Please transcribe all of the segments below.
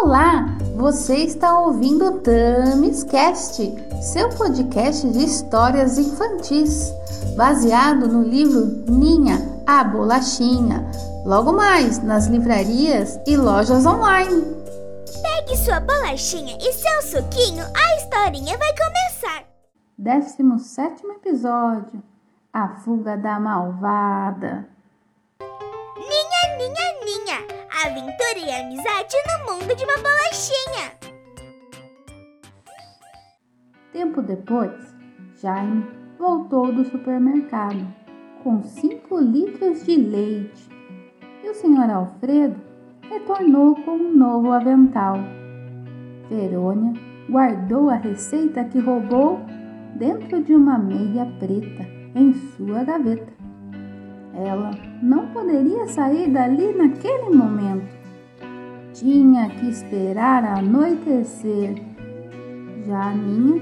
Olá, você está ouvindo Tamis Cast, seu podcast de histórias infantis, baseado no livro Ninha, a Bolachinha, logo mais nas livrarias e lojas online. Pegue sua bolachinha e seu suquinho, a historinha vai começar. 17 episódio A Fuga da Malvada. Ninha, ninha aventura e amizade no mundo de uma bolachinha. Tempo depois, Jaime voltou do supermercado com 5 litros de leite e o senhor Alfredo retornou com um novo avental. Verônia guardou a receita que roubou dentro de uma meia preta em sua gaveta. Ela não poderia sair dali naquele momento. Tinha que esperar anoitecer. Já a Ninha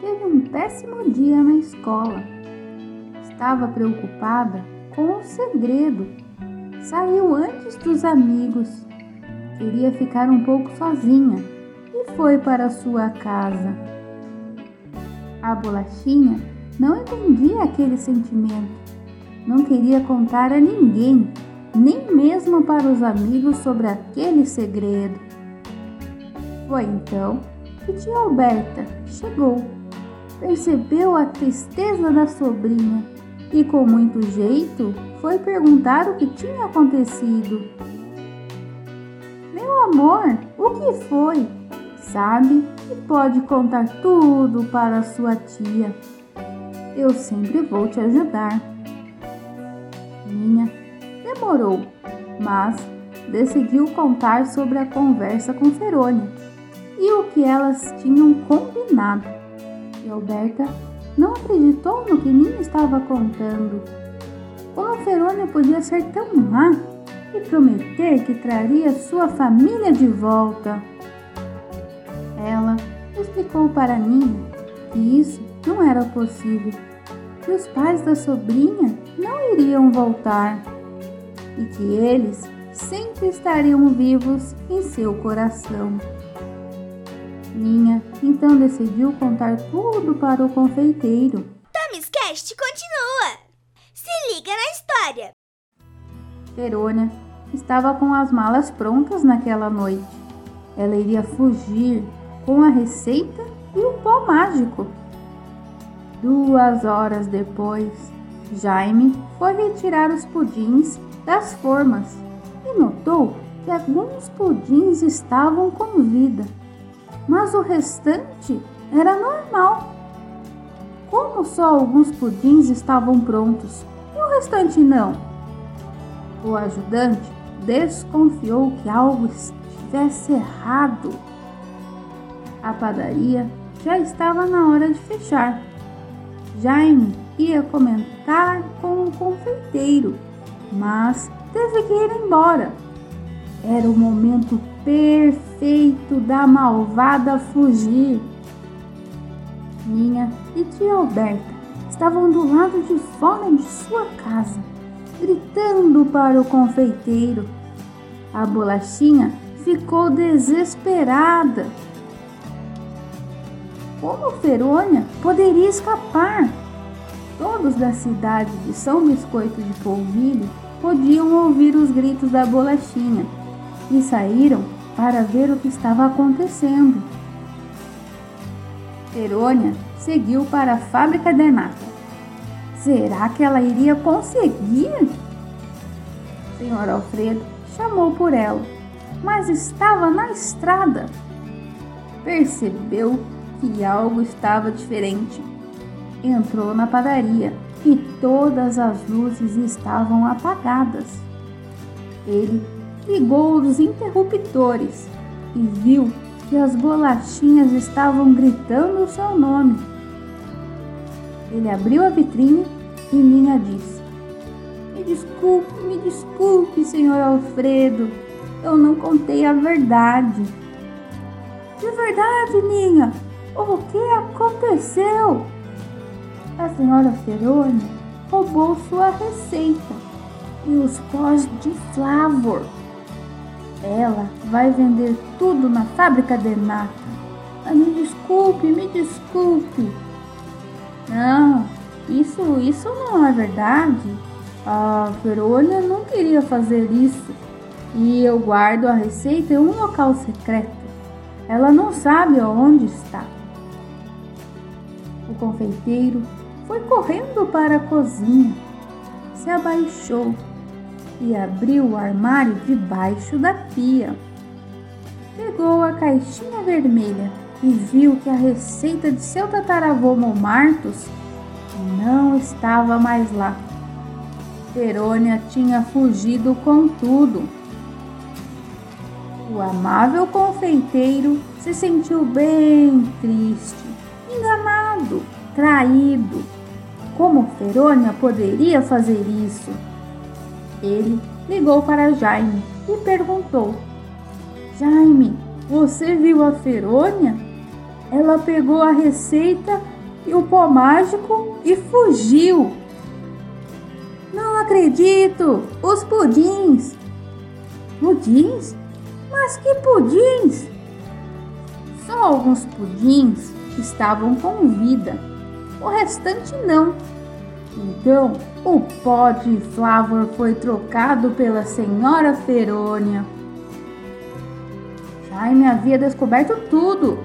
teve um péssimo dia na escola. Estava preocupada com o segredo. Saiu antes dos amigos. Queria ficar um pouco sozinha e foi para sua casa. A bolachinha não entendia aquele sentimento não queria contar a ninguém, nem mesmo para os amigos, sobre aquele segredo. Foi então que tia Alberta chegou, percebeu a tristeza da sobrinha e, com muito jeito, foi perguntar o que tinha acontecido. Meu amor, o que foi? Sabe que pode contar tudo para sua tia. Eu sempre vou te ajudar demorou, mas decidiu contar sobre a conversa com Ferônia e o que elas tinham combinado. E Alberta não acreditou no que Nina estava contando. Como Ferônia podia ser tão má e prometer que traria sua família de volta? Ela explicou para Nina que isso não era possível, que os pais da sobrinha não iriam voltar e que eles sempre estariam vivos em seu coração. Minha então decidiu contar tudo para o confeiteiro. Tamis Cast continua! Se liga na história! Verônia estava com as malas prontas naquela noite. Ela iria fugir com a receita e o pó mágico. Duas horas depois, Jaime foi retirar os pudins das formas e notou que alguns pudins estavam com vida, mas o restante era normal. Como só alguns pudins estavam prontos e o restante não? O ajudante desconfiou que algo estivesse errado. A padaria já estava na hora de fechar. Jaime ia comentar com o confeiteiro mas teve que ir embora. Era o momento perfeito da malvada fugir. Minha e tia Alberta estavam do lado de fora de sua casa, gritando para o confeiteiro. A bolachinha ficou desesperada. Como Ferônia poderia escapar? Todos da cidade de São Biscoito de Polvilho podiam ouvir os gritos da bolachinha e saíram para ver o que estava acontecendo. Verônia seguiu para a fábrica de nata. Será que ela iria conseguir? Senhor Alfredo chamou por ela, mas estava na estrada. Percebeu que algo estava diferente. Entrou na padaria e todas as luzes estavam apagadas. Ele ligou os interruptores e viu que as bolachinhas estavam gritando o seu nome. Ele abriu a vitrine e Ninha disse: Me desculpe, me desculpe, senhor Alfredo, eu não contei a verdade. De verdade, Ninha, o que aconteceu? A senhora Ferônia roubou sua receita e os pós de Flavor. Ela vai vender tudo na fábrica de nata. Ah, me desculpe, me desculpe. Não, isso, isso não é verdade. A Verônia não queria fazer isso. E eu guardo a receita em um local secreto. Ela não sabe onde está. O confeiteiro foi correndo para a cozinha, se abaixou e abriu o armário debaixo da pia. Pegou a caixinha vermelha e viu que a receita de seu tataravô Momartos não estava mais lá. Verônia tinha fugido com tudo. O amável confeiteiro se sentiu bem triste, enganado, traído. Como Verônia poderia fazer isso? Ele ligou para Jaime e perguntou: Jaime, você viu a Verônia? Ela pegou a receita e o pó mágico e fugiu. Não acredito! Os pudins! Pudins? Mas que pudins? Só alguns pudins estavam com vida, o restante não. Então, o pó de Flavor foi trocado pela senhora Ferônia. Jaime havia descoberto tudo.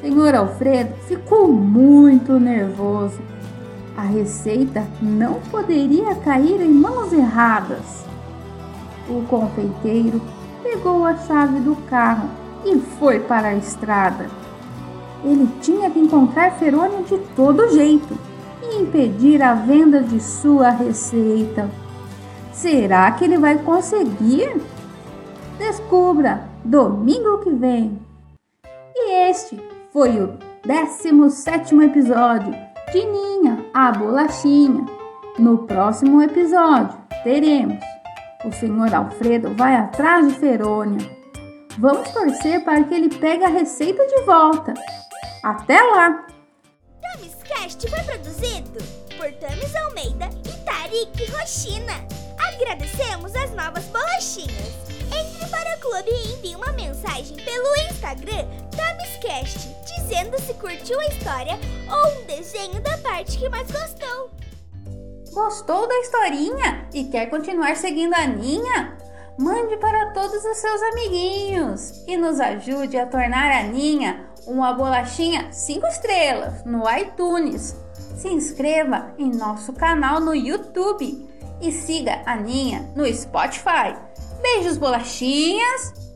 Senhor Alfredo ficou muito nervoso. A receita não poderia cair em mãos erradas. O confeiteiro pegou a chave do carro e foi para a estrada. Ele tinha que encontrar Ferônia de todo jeito e impedir a venda de sua receita. Será que ele vai conseguir? Descubra domingo que vem. E este foi o 17 episódio de Ninha, a bolachinha. No próximo episódio teremos o senhor Alfredo vai atrás de Ferônia. Vamos torcer para que ele pegue a receita de volta. Até lá! Tamis Cast foi produzido por Tamis Almeida e Tarik Rochina. Agradecemos as novas bolachinhas. Entre para o clube e envie uma mensagem pelo Instagram TamisCast, dizendo se curtiu a história ou um desenho da parte que mais gostou. Gostou da historinha e quer continuar seguindo a Ninha? Mande para todos os seus amiguinhos e nos ajude a tornar a Ninha uma bolachinha 5 estrelas no iTunes. Se inscreva em nosso canal no YouTube e siga a Ninha no Spotify. Beijos, bolachinhas!